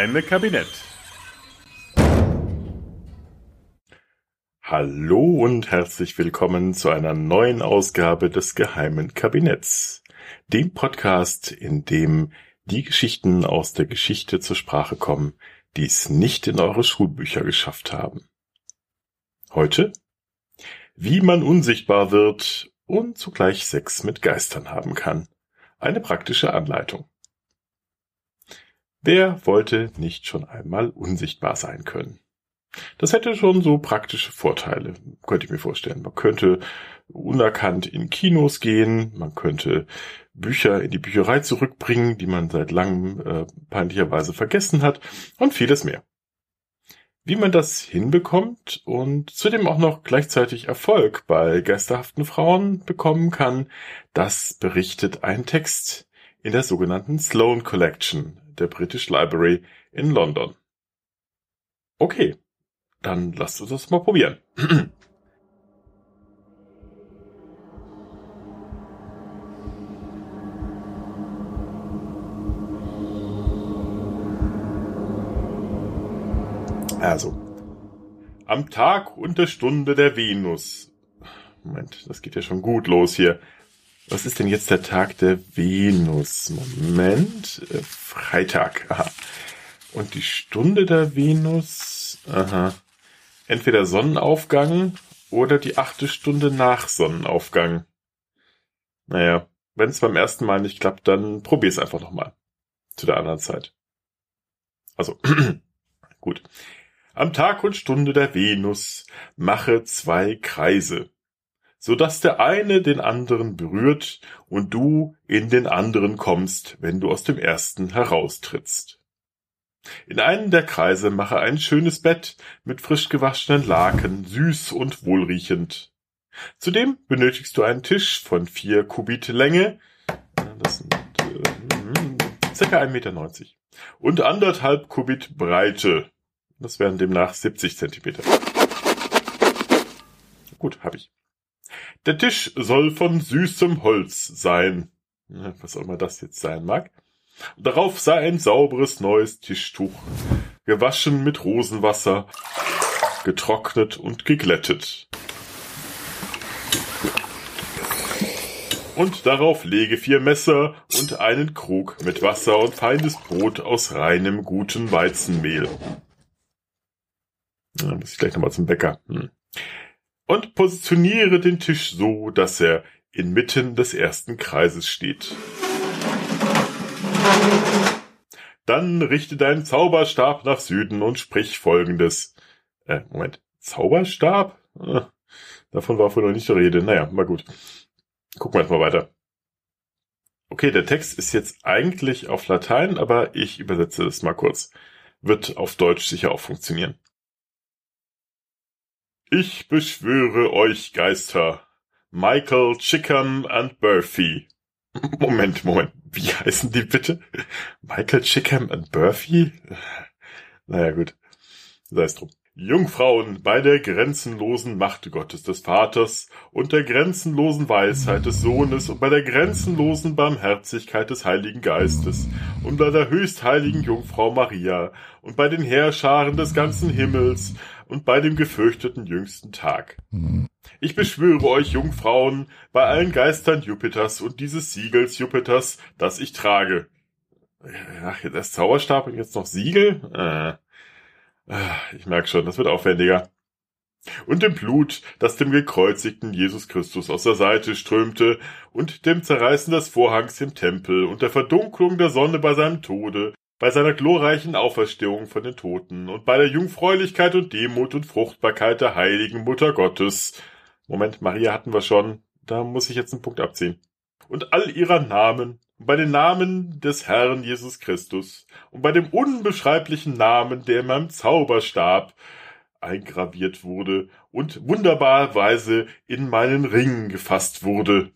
Geheime Kabinett. Hallo und herzlich willkommen zu einer neuen Ausgabe des geheimen Kabinetts, dem Podcast, in dem die Geschichten aus der Geschichte zur Sprache kommen, die es nicht in eure Schulbücher geschafft haben. Heute? Wie man unsichtbar wird und zugleich Sex mit Geistern haben kann. Eine praktische Anleitung. Wer wollte nicht schon einmal unsichtbar sein können? Das hätte schon so praktische Vorteile, könnte ich mir vorstellen. Man könnte unerkannt in Kinos gehen, man könnte Bücher in die Bücherei zurückbringen, die man seit langem äh, peinlicherweise vergessen hat und vieles mehr. Wie man das hinbekommt und zudem auch noch gleichzeitig Erfolg bei geisterhaften Frauen bekommen kann, das berichtet ein Text in der sogenannten Sloan Collection der British Library in London. Okay, dann lasst uns das mal probieren. Also, am Tag und der Stunde der Venus. Moment, das geht ja schon gut los hier. Was ist denn jetzt der Tag der Venus? Moment. Äh, Freitag. Aha. Und die Stunde der Venus. Aha. Entweder Sonnenaufgang oder die achte Stunde nach Sonnenaufgang. Naja, wenn es beim ersten Mal nicht klappt, dann probier's einfach nochmal. Zu der anderen Zeit. Also, gut. Am Tag und Stunde der Venus mache zwei Kreise so dass der eine den anderen berührt und du in den anderen kommst, wenn du aus dem ersten heraustrittst. In einem der Kreise mache ein schönes Bett mit frisch gewaschenen Laken, süß und wohlriechend. Zudem benötigst du einen Tisch von vier Kubit Länge, das sind äh, circa 1,90 Meter, und anderthalb Kubit Breite, das wären demnach 70 Zentimeter. Gut, habe ich. Der Tisch soll von süßem Holz sein. Was auch immer das jetzt sein mag. Darauf sei ein sauberes neues Tischtuch, gewaschen mit Rosenwasser, getrocknet und geglättet. Und darauf lege vier Messer und einen Krug mit Wasser und feines Brot aus reinem guten Weizenmehl. Da muss ich gleich nochmal zum Bäcker. Hm und positioniere den Tisch so, dass er inmitten des ersten Kreises steht. Dann richte deinen Zauberstab nach Süden und sprich folgendes. Äh, Moment. Zauberstab? Äh, davon war vorhin noch nicht die Rede. Naja, mal gut. Gucken wir jetzt mal weiter. Okay, der Text ist jetzt eigentlich auf Latein, aber ich übersetze es mal kurz. Wird auf Deutsch sicher auch funktionieren. Ich beschwöre euch Geister, Michael Chickham and Burfy. Moment, Moment, wie heißen die bitte? Michael Chickham and Burfy? Naja, gut. Sei es drum. Jungfrauen bei der grenzenlosen Macht Gottes des Vaters und der grenzenlosen Weisheit des Sohnes und bei der grenzenlosen Barmherzigkeit des Heiligen Geistes und bei der höchstheiligen Jungfrau Maria und bei den Heerscharen des ganzen Himmels und bei dem gefürchteten jüngsten Tag. Ich beschwöre euch Jungfrauen bei allen Geistern Jupiters und dieses Siegels Jupiters, das ich trage. Ach, das Zauberstab und jetzt noch Siegel? Äh. Ah, ich merke schon, das wird aufwendiger. Und dem Blut, das dem gekreuzigten Jesus Christus aus der Seite strömte, und dem Zerreißen des Vorhangs im Tempel, und der Verdunklung der Sonne bei seinem Tode, bei seiner glorreichen Auferstehung von den Toten, und bei der Jungfräulichkeit und Demut und Fruchtbarkeit der heiligen Mutter Gottes. Moment, Maria hatten wir schon, da muss ich jetzt einen Punkt abziehen. Und all ihrer Namen, und bei den Namen des Herrn Jesus Christus und bei dem unbeschreiblichen Namen, der in meinem Zauberstab eingraviert wurde und wunderbarerweise in meinen Ring gefasst wurde.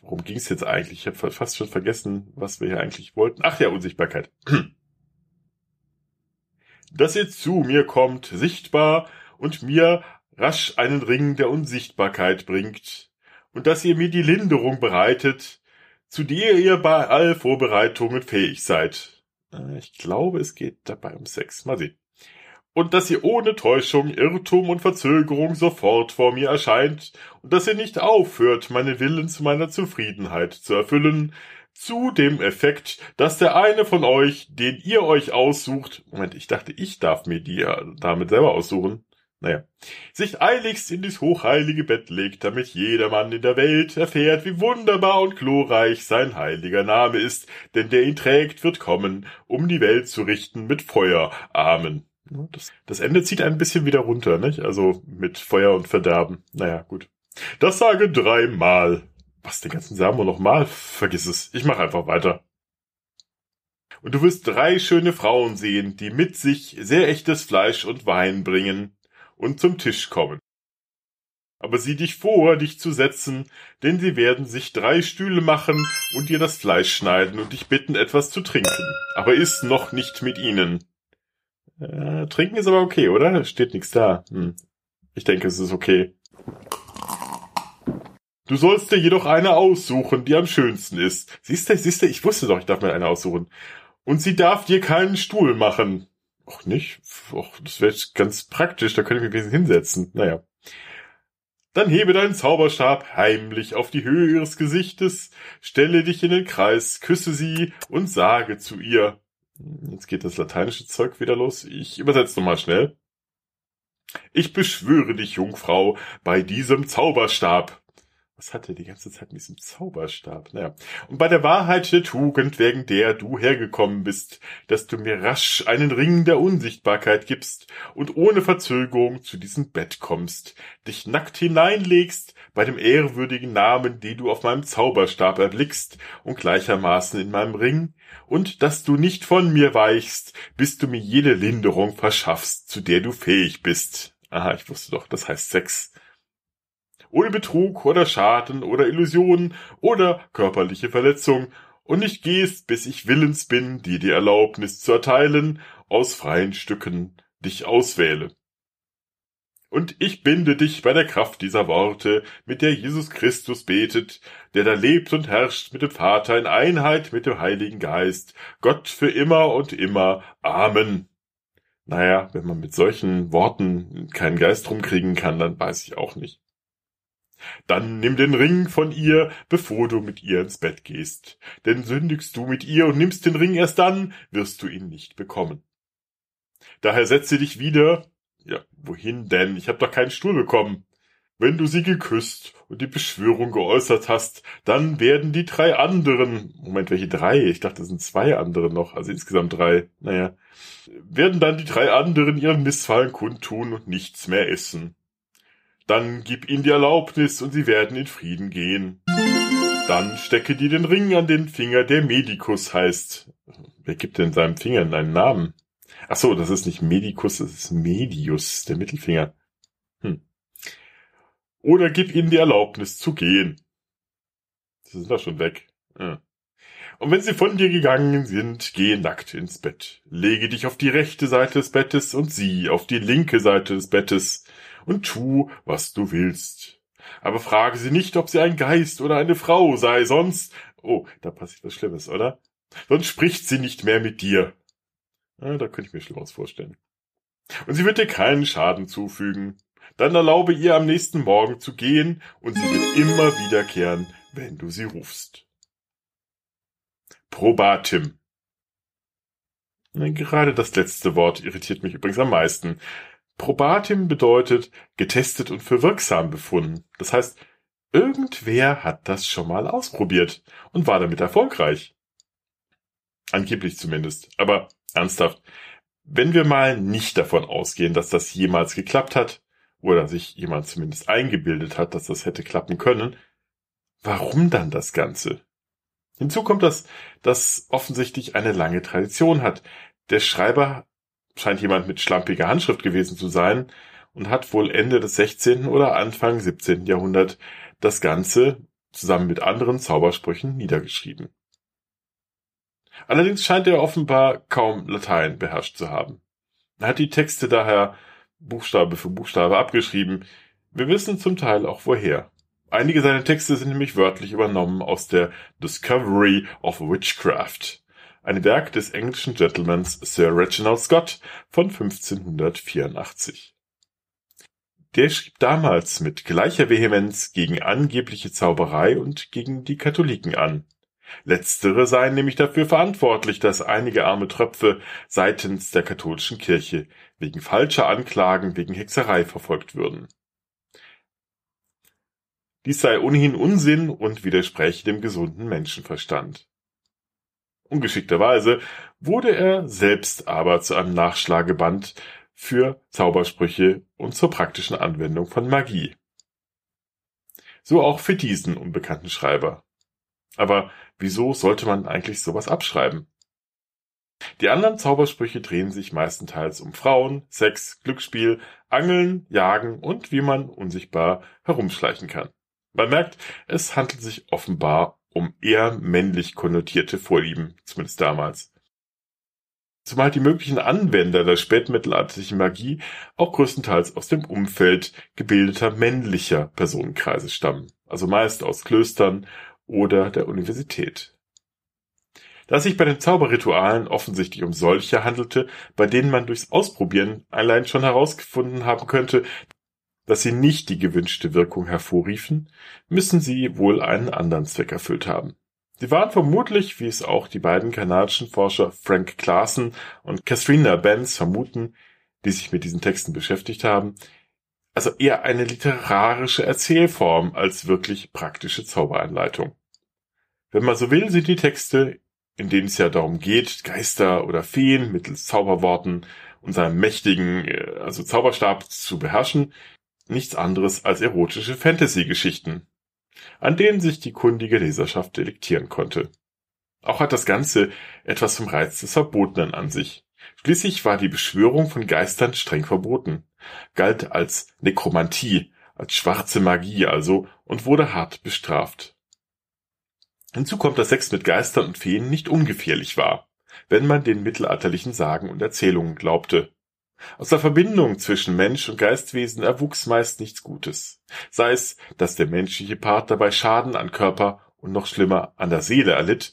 Worum ging es jetzt eigentlich? Ich habe fast schon vergessen, was wir hier eigentlich wollten. Ach ja, Unsichtbarkeit. Dass ihr zu mir kommt, sichtbar, und mir rasch einen Ring der Unsichtbarkeit bringt, und dass ihr mir die Linderung bereitet, zu der ihr bei all Vorbereitungen fähig seid. Äh, ich glaube, es geht dabei um Sex. Mal sehen. Und dass ihr ohne Täuschung, Irrtum und Verzögerung sofort vor mir erscheint und dass ihr nicht aufhört, meine Willen zu meiner Zufriedenheit zu erfüllen, zu dem Effekt, dass der eine von euch, den ihr euch aussucht, Moment, ich dachte, ich darf mir die ja damit selber aussuchen, naja, sich eiligst in dies hochheilige Bett legt, damit jedermann in der Welt erfährt, wie wunderbar und glorreich sein heiliger Name ist, denn der ihn trägt, wird kommen, um die Welt zu richten mit Feuer. Amen. Das, das Ende zieht ein bisschen wieder runter, nicht? Also mit Feuer und Verderben. Naja, gut. Das sage dreimal. Was, den ganzen Samen nochmal? Vergiss es. Ich mach einfach weiter. Und du wirst drei schöne Frauen sehen, die mit sich sehr echtes Fleisch und Wein bringen und zum Tisch kommen. Aber sieh dich vor, dich zu setzen, denn sie werden sich drei Stühle machen und dir das Fleisch schneiden und dich bitten, etwas zu trinken. Aber iss noch nicht mit ihnen. Äh, trinken ist aber okay, oder? Steht nichts da. Hm. Ich denke, es ist okay. Du sollst dir jedoch eine aussuchen, die am schönsten ist. Siehst du, siehst du, ich wusste doch, ich darf mir eine aussuchen. Und sie darf dir keinen Stuhl machen. Och nicht? Och, das wäre ganz praktisch, da könnte ich mich bisschen hinsetzen. Naja. Dann hebe deinen Zauberstab heimlich auf die Höhe ihres Gesichtes, stelle dich in den Kreis, küsse sie und sage zu ihr. Jetzt geht das lateinische Zeug wieder los. Ich übersetze nochmal schnell. Ich beschwöre dich, Jungfrau, bei diesem Zauberstab. Was hat er die ganze Zeit mit diesem Zauberstab? Naja. Und bei der Wahrheit der Tugend, wegen der du hergekommen bist, dass du mir rasch einen Ring der Unsichtbarkeit gibst und ohne Verzögerung zu diesem Bett kommst, dich nackt hineinlegst bei dem ehrwürdigen Namen, den du auf meinem Zauberstab erblickst und gleichermaßen in meinem Ring, und dass du nicht von mir weichst, bis du mir jede Linderung verschaffst, zu der du fähig bist. Aha, ich wusste doch, das heißt Sex ohne Betrug oder Schaden oder Illusion oder körperliche Verletzung und nicht gehst, bis ich willens bin, dir die Erlaubnis zu erteilen, aus freien Stücken dich auswähle. Und ich binde dich bei der Kraft dieser Worte, mit der Jesus Christus betet, der da lebt und herrscht mit dem Vater in Einheit mit dem Heiligen Geist, Gott für immer und immer. Amen. Naja, wenn man mit solchen Worten keinen Geist rumkriegen kann, dann weiß ich auch nicht. Dann nimm den Ring von ihr, bevor du mit ihr ins Bett gehst. Denn sündigst du mit ihr und nimmst den Ring erst dann, wirst du ihn nicht bekommen. Daher setze dich wieder. Ja, wohin denn? Ich hab doch keinen Stuhl bekommen. Wenn du sie geküsst und die Beschwörung geäußert hast, dann werden die drei anderen, Moment, welche drei? Ich dachte, es sind zwei andere noch, also insgesamt drei, naja, werden dann die drei anderen ihren Missfallen kundtun und nichts mehr essen. Dann gib ihnen die Erlaubnis und sie werden in Frieden gehen. Dann stecke dir den Ring an den Finger, der Medikus heißt. Wer gibt denn seinem Finger einen Namen? Ach so, das ist nicht Medikus, das ist Medius, der Mittelfinger. Hm. Oder gib ihnen die Erlaubnis zu gehen. Sie sind doch schon weg. Ja. Und wenn sie von dir gegangen sind, geh nackt ins Bett. Lege dich auf die rechte Seite des Bettes und sie auf die linke Seite des Bettes und tu, was du willst. Aber frage sie nicht, ob sie ein Geist oder eine Frau sei, sonst, oh, da passiert was Schlimmes, oder? Sonst spricht sie nicht mehr mit dir. Ja, da könnte ich mir Schlimmeres vorstellen. Und sie wird dir keinen Schaden zufügen. Dann erlaube ihr am nächsten Morgen zu gehen, und sie wird immer wiederkehren, wenn du sie rufst. Probatim. Gerade das letzte Wort irritiert mich übrigens am meisten. Probatim bedeutet getestet und für wirksam befunden. Das heißt, irgendwer hat das schon mal ausprobiert und war damit erfolgreich. Angeblich zumindest. Aber ernsthaft, wenn wir mal nicht davon ausgehen, dass das jemals geklappt hat, oder sich jemand zumindest eingebildet hat, dass das hätte klappen können, warum dann das Ganze? Hinzu kommt, dass das offensichtlich eine lange Tradition hat. Der Schreiber scheint jemand mit schlampiger Handschrift gewesen zu sein und hat wohl Ende des 16. oder Anfang 17. Jahrhundert das Ganze zusammen mit anderen Zaubersprüchen niedergeschrieben. Allerdings scheint er offenbar kaum Latein beherrscht zu haben. Er hat die Texte daher Buchstabe für Buchstabe abgeschrieben. Wir wissen zum Teil auch woher. Einige seiner Texte sind nämlich wörtlich übernommen aus der Discovery of Witchcraft, ein Werk des englischen Gentlemans Sir Reginald Scott von 1584. Der schrieb damals mit gleicher Vehemenz gegen angebliche Zauberei und gegen die Katholiken an. Letztere seien nämlich dafür verantwortlich, dass einige arme Tröpfe seitens der katholischen Kirche wegen falscher Anklagen wegen Hexerei verfolgt würden. Dies sei ohnehin Unsinn und widerspräche dem gesunden Menschenverstand. Ungeschickterweise wurde er selbst aber zu einem Nachschlageband für Zaubersprüche und zur praktischen Anwendung von Magie. So auch für diesen unbekannten Schreiber. Aber wieso sollte man eigentlich sowas abschreiben? Die anderen Zaubersprüche drehen sich meistenteils um Frauen, Sex, Glücksspiel, Angeln, Jagen und wie man unsichtbar herumschleichen kann. Man merkt, es handelt sich offenbar um eher männlich konnotierte Vorlieben, zumindest damals. Zumal die möglichen Anwender der spätmittelalterlichen Magie auch größtenteils aus dem Umfeld gebildeter männlicher Personenkreise stammen, also meist aus Klöstern oder der Universität. Da es sich bei den Zauberritualen offensichtlich um solche handelte, bei denen man durchs Ausprobieren allein schon herausgefunden haben könnte, dass sie nicht die gewünschte Wirkung hervorriefen, müssen sie wohl einen anderen Zweck erfüllt haben. Sie waren vermutlich, wie es auch die beiden kanadischen Forscher Frank Claassen und Katharina Benz vermuten, die sich mit diesen Texten beschäftigt haben, also eher eine literarische Erzählform als wirklich praktische Zauberanleitung. Wenn man so will, sind die Texte, in denen es ja darum geht, Geister oder Feen mittels Zauberworten und seinem mächtigen, äh, also Zauberstab zu beherrschen, nichts anderes als erotische Fantasy-Geschichten, an denen sich die kundige Leserschaft delektieren konnte. Auch hat das Ganze etwas vom Reiz des Verbotenen an sich. Schließlich war die Beschwörung von Geistern streng verboten, galt als Nekromantie, als schwarze Magie also und wurde hart bestraft. Hinzu kommt, dass Sex mit Geistern und Feen nicht ungefährlich war, wenn man den mittelalterlichen Sagen und Erzählungen glaubte. Aus der Verbindung zwischen Mensch und Geistwesen erwuchs meist nichts Gutes. Sei es, dass der menschliche Part dabei Schaden an Körper und noch schlimmer an der Seele erlitt,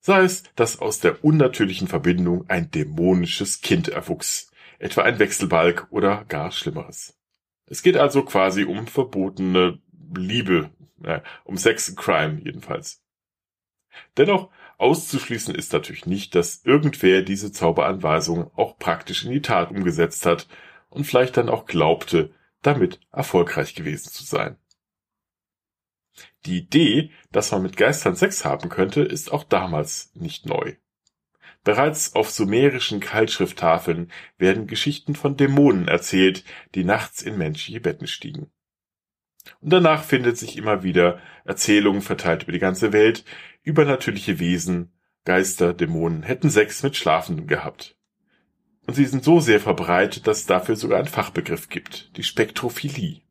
sei es, dass aus der unnatürlichen Verbindung ein dämonisches Kind erwuchs, etwa ein Wechselbalg oder gar Schlimmeres. Es geht also quasi um verbotene Liebe, äh, um Sex Crime jedenfalls. Dennoch Auszuschließen ist natürlich nicht, dass irgendwer diese Zauberanweisung auch praktisch in die Tat umgesetzt hat und vielleicht dann auch glaubte, damit erfolgreich gewesen zu sein. Die Idee, dass man mit Geistern Sex haben könnte, ist auch damals nicht neu. Bereits auf sumerischen Keilschrifttafeln werden Geschichten von Dämonen erzählt, die nachts in menschliche Betten stiegen. Und danach findet sich immer wieder Erzählungen verteilt über die ganze Welt, übernatürliche Wesen, Geister, Dämonen hätten Sex mit Schlafenden gehabt. Und sie sind so sehr verbreitet, dass es dafür sogar einen Fachbegriff gibt, die Spektrophilie.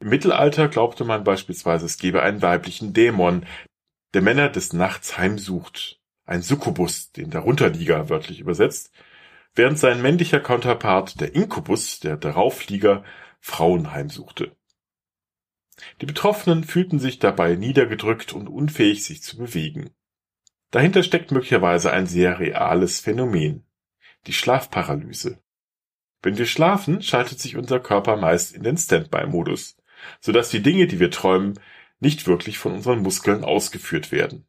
Im Mittelalter glaubte man beispielsweise, es gebe einen weiblichen Dämon, der Männer des Nachts heimsucht, ein Succubus, den Darunterlieger wörtlich übersetzt, während sein männlicher Counterpart, der Inkubus, der Darauflieger, Frauen heimsuchte. Die Betroffenen fühlten sich dabei niedergedrückt und unfähig, sich zu bewegen. Dahinter steckt möglicherweise ein sehr reales Phänomen, die Schlafparalyse. Wenn wir schlafen, schaltet sich unser Körper meist in den Standby-Modus, sodass die Dinge, die wir träumen, nicht wirklich von unseren Muskeln ausgeführt werden.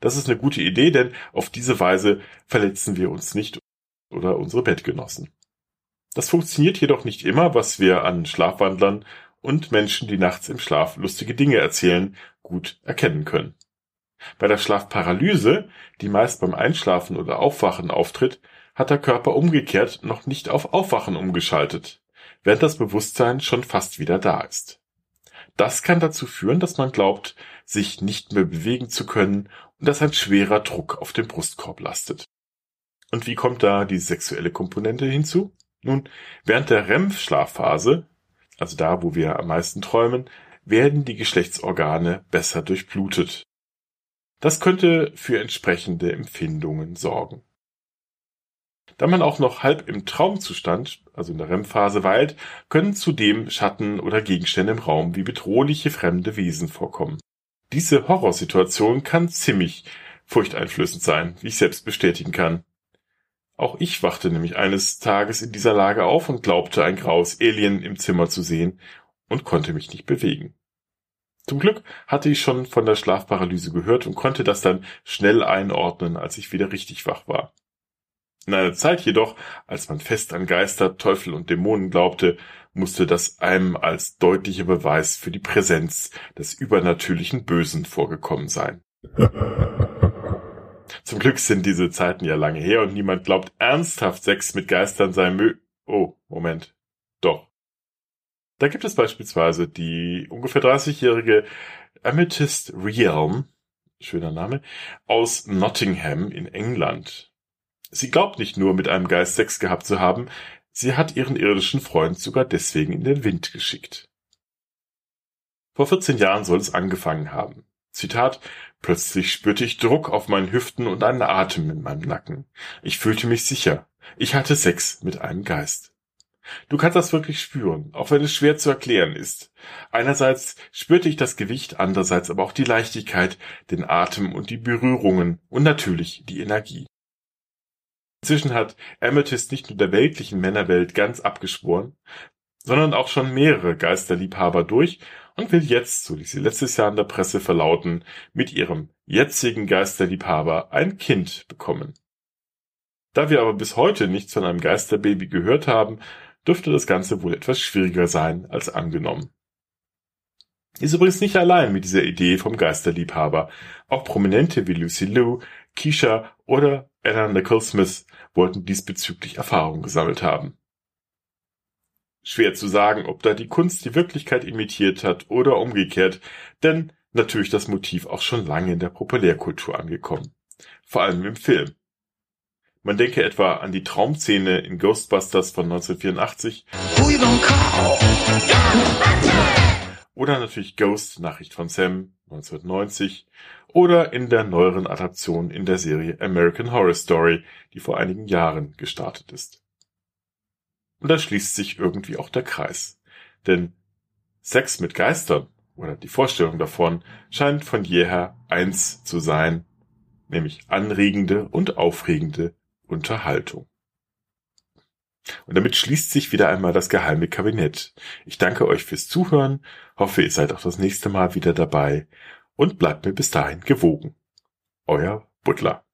Das ist eine gute Idee, denn auf diese Weise verletzen wir uns nicht oder unsere Bettgenossen. Das funktioniert jedoch nicht immer, was wir an Schlafwandlern und Menschen, die nachts im Schlaf lustige Dinge erzählen, gut erkennen können. Bei der Schlafparalyse, die meist beim Einschlafen oder Aufwachen auftritt, hat der Körper umgekehrt noch nicht auf Aufwachen umgeschaltet, während das Bewusstsein schon fast wieder da ist. Das kann dazu führen, dass man glaubt, sich nicht mehr bewegen zu können und dass ein schwerer Druck auf dem Brustkorb lastet. Und wie kommt da die sexuelle Komponente hinzu? Nun, während der REM-Schlafphase also da, wo wir am meisten träumen, werden die Geschlechtsorgane besser durchblutet. Das könnte für entsprechende Empfindungen sorgen. Da man auch noch halb im Traumzustand, also in der REM-Phase weilt, können zudem Schatten oder Gegenstände im Raum wie bedrohliche fremde Wesen vorkommen. Diese Horrorsituation kann ziemlich furchteinflößend sein, wie ich selbst bestätigen kann. Auch ich wachte nämlich eines Tages in dieser Lage auf und glaubte, ein graues Alien im Zimmer zu sehen und konnte mich nicht bewegen. Zum Glück hatte ich schon von der Schlafparalyse gehört und konnte das dann schnell einordnen, als ich wieder richtig wach war. In einer Zeit jedoch, als man fest an Geister, Teufel und Dämonen glaubte, musste das einem als deutlicher Beweis für die Präsenz des übernatürlichen Bösen vorgekommen sein. Zum Glück sind diese Zeiten ja lange her und niemand glaubt ernsthaft Sex mit Geistern sei mö... Oh, Moment. Doch. Da gibt es beispielsweise die ungefähr 30-jährige Amethyst Realm, schöner Name, aus Nottingham in England. Sie glaubt nicht nur mit einem Geist Sex gehabt zu haben, sie hat ihren irdischen Freund sogar deswegen in den Wind geschickt. Vor 14 Jahren soll es angefangen haben. Zitat, plötzlich spürte ich Druck auf meinen Hüften und einen Atem in meinem Nacken. Ich fühlte mich sicher. Ich hatte Sex mit einem Geist. Du kannst das wirklich spüren, auch wenn es schwer zu erklären ist. Einerseits spürte ich das Gewicht, andererseits aber auch die Leichtigkeit, den Atem und die Berührungen und natürlich die Energie. Inzwischen hat Amethyst nicht nur der weltlichen Männerwelt ganz abgeschworen, sondern auch schon mehrere Geisterliebhaber durch und will jetzt, so ließ sie letztes Jahr in der Presse verlauten, mit ihrem jetzigen Geisterliebhaber ein Kind bekommen. Da wir aber bis heute nichts von einem Geisterbaby gehört haben, dürfte das Ganze wohl etwas schwieriger sein als angenommen. Ist übrigens nicht allein mit dieser Idee vom Geisterliebhaber. Auch Prominente wie Lucy Liu, Keisha oder Anna Nicole Smith wollten diesbezüglich Erfahrung gesammelt haben. Schwer zu sagen, ob da die Kunst die Wirklichkeit imitiert hat oder umgekehrt, denn natürlich das Motiv auch schon lange in der Populärkultur angekommen. Vor allem im Film. Man denke etwa an die Traumszene in Ghostbusters von 1984. Oder natürlich Ghost, Nachricht von Sam, 1990. Oder in der neueren Adaption in der Serie American Horror Story, die vor einigen Jahren gestartet ist. Und da schließt sich irgendwie auch der Kreis. Denn Sex mit Geistern oder die Vorstellung davon scheint von jeher eins zu sein, nämlich anregende und aufregende Unterhaltung. Und damit schließt sich wieder einmal das geheime Kabinett. Ich danke euch fürs Zuhören, hoffe ihr seid auch das nächste Mal wieder dabei und bleibt mir bis dahin gewogen. Euer Butler.